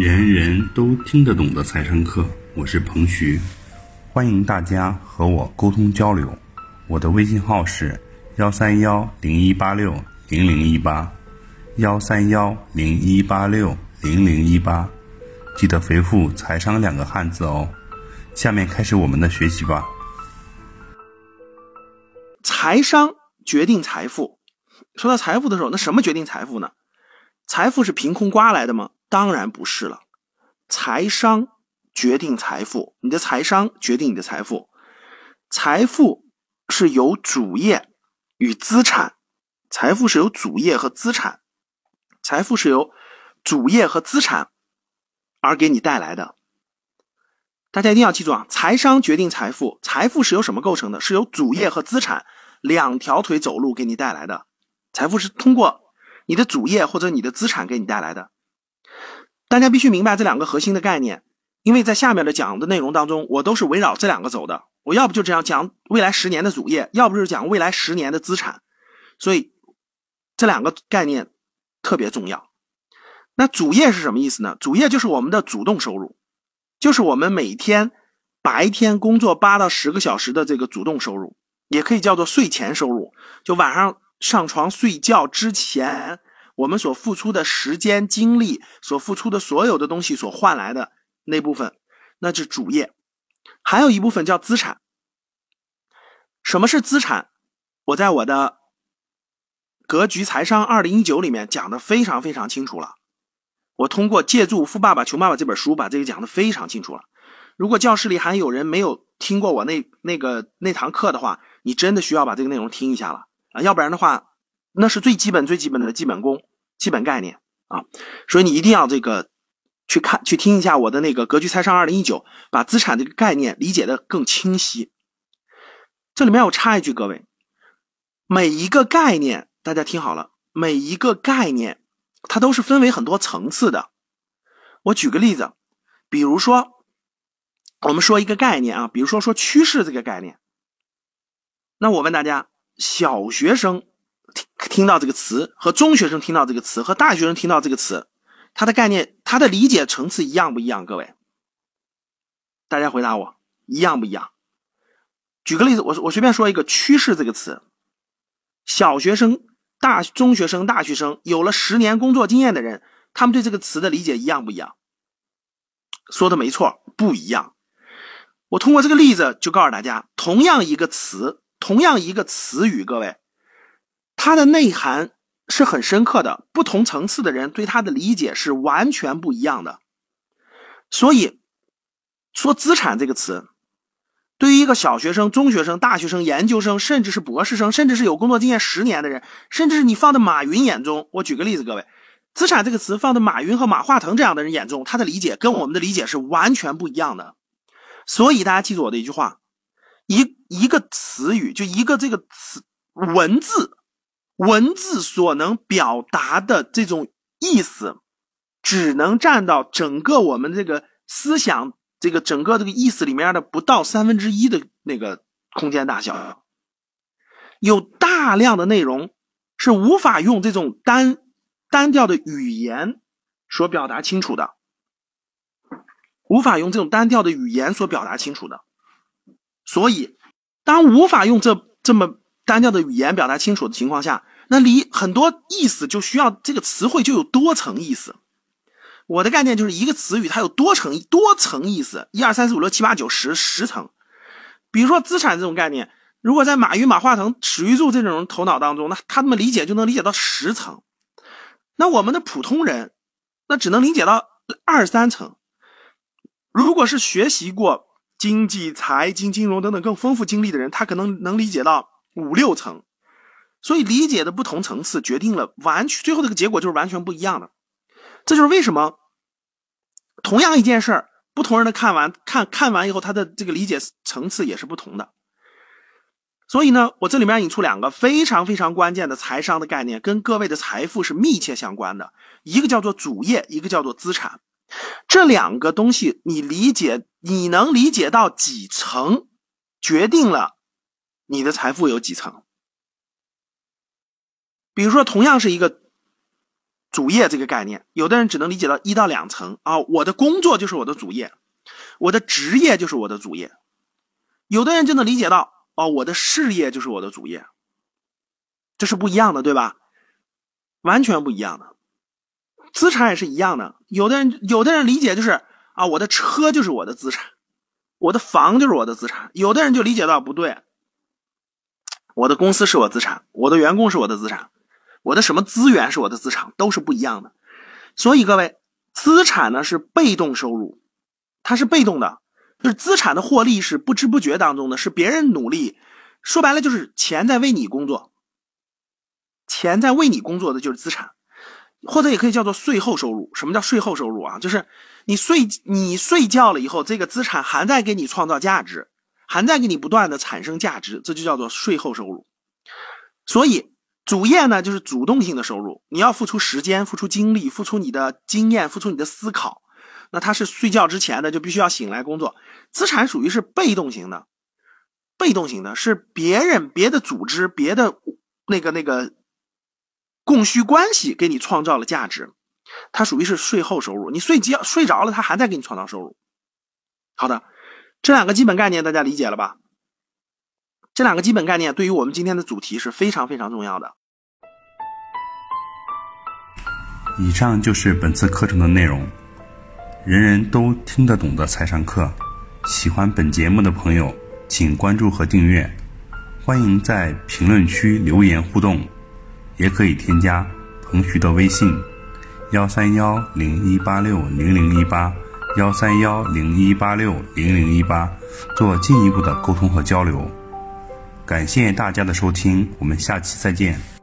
人人都听得懂的财商课，我是彭徐，欢迎大家和我沟通交流。我的微信号是幺三幺零一八六零零一八，幺三幺零一八六零零一八，记得回复“财商”两个汉字哦。下面开始我们的学习吧。财商决定财富。说到财富的时候，那什么决定财富呢？财富是凭空刮来的吗？当然不是了。财商决定财富，你的财商决定你的财富。财富是由主业与资产，财富是由主业和资产，财富是由主业和资产而给你带来的。大家一定要记住啊，财商决定财富，财富是由什么构成的？是由主业和资产两条腿走路给你带来的。财富是通过。你的主业或者你的资产给你带来的，大家必须明白这两个核心的概念，因为在下面的讲的内容当中，我都是围绕这两个走的。我要不就这样讲未来十年的主业，要不就是讲未来十年的资产，所以这两个概念特别重要。那主业是什么意思呢？主业就是我们的主动收入，就是我们每天白天工作八到十个小时的这个主动收入，也可以叫做睡前收入，就晚上。上床睡觉之前，我们所付出的时间、精力，所付出的所有的东西所换来的那部分，那是主业。还有一部分叫资产。什么是资产？我在我的《格局财商二零一九》里面讲的非常非常清楚了。我通过借助《富爸爸穷爸爸》这本书，把这个讲的非常清楚了。如果教室里还有人没有听过我那那个那堂课的话，你真的需要把这个内容听一下了。啊，要不然的话，那是最基本、最基本的基本功、基本概念啊，所以你一定要这个去看、去听一下我的那个《格局财商二零一九》，把资产这个概念理解的更清晰。这里面我插一句，各位，每一个概念，大家听好了，每一个概念它都是分为很多层次的。我举个例子，比如说，我们说一个概念啊，比如说说趋势这个概念，那我问大家。小学生听到这个词，和中学生听到这个词，和大学生听到这个词，它的概念，它的理解层次一样不一样？各位，大家回答我，一样不一样？举个例子，我我随便说一个“趋势”这个词，小学生、大中学生、大学生，有了十年工作经验的人，他们对这个词的理解一样不一样？说的没错，不一样。我通过这个例子就告诉大家，同样一个词。同样一个词语，各位，它的内涵是很深刻的，不同层次的人对它的理解是完全不一样的。所以，说“资产”这个词，对于一个小学生、中学生、大学生、研究生，甚至是博士生，甚至是有工作经验十年的人，甚至是你放在马云眼中，我举个例子，各位，“资产”这个词放在马云和马化腾这样的人眼中，他的理解跟我们的理解是完全不一样的。所以，大家记住我的一句话。一一个词语，就一个这个词文字，文字所能表达的这种意思，只能占到整个我们这个思想这个整个这个意思里面的不到三分之一的那个空间大小。有大量的内容是无法用这种单单调的语言所表达清楚的，无法用这种单调的语言所表达清楚的。所以，当无法用这这么单调的语言表达清楚的情况下，那里很多意思就需要这个词汇就有多层意思。我的概念就是一个词语它有多层多层意思，一二三四五六七八九十十层。比如说资产这种概念，如果在马云、马化腾、史玉柱这种人头脑当中，那他们理解就能理解到十层。那我们的普通人，那只能理解到二三层。如果是学习过。经济、财经、金融等等更丰富经历的人，他可能能理解到五六层，所以理解的不同层次决定了完全最后这个结果就是完全不一样的。这就是为什么同样一件事儿，不同人的看完看看完以后，他的这个理解层次也是不同的。所以呢，我这里面引出两个非常非常关键的财商的概念，跟各位的财富是密切相关的，一个叫做主业，一个叫做资产。这两个东西，你理解，你能理解到几层，决定了你的财富有几层。比如说，同样是一个主业这个概念，有的人只能理解到一到两层啊，我的工作就是我的主业，我的职业就是我的主业，有的人就能理解到哦，我的事业就是我的主业，这是不一样的，对吧？完全不一样的，资产也是一样的，有的人有的人理解就是啊，我的车就是我的资产，我的房就是我的资产，有的人就理解到不对，我的公司是我资产，我的员工是我的资产。我的什么资源是我的资产，都是不一样的。所以各位，资产呢是被动收入，它是被动的，就是资产的获利是不知不觉当中的，是别人努力。说白了就是钱在为你工作，钱在为你工作的就是资产，或者也可以叫做税后收入。什么叫税后收入啊？就是你睡你睡觉了以后，这个资产还在给你创造价值，还在给你不断的产生价值，这就叫做税后收入。所以。主业呢，就是主动性的收入，你要付出时间、付出精力、付出你的经验、付出你的思考。那他是睡觉之前的，就必须要醒来工作。资产属于是被动型的，被动型的是别人、别的组织、别的那个那个供需关系给你创造了价值，它属于是税后收入。你睡觉睡着了，他还在给你创造收入。好的，这两个基本概念大家理解了吧？这两个基本概念对于我们今天的主题是非常非常重要的。以上就是本次课程的内容，人人都听得懂的财商课。喜欢本节目的朋友，请关注和订阅。欢迎在评论区留言互动，也可以添加彭徐的微信：幺三幺零一八六零零一八幺三幺零一八六零零一八，做进一步的沟通和交流。感谢大家的收听，我们下期再见。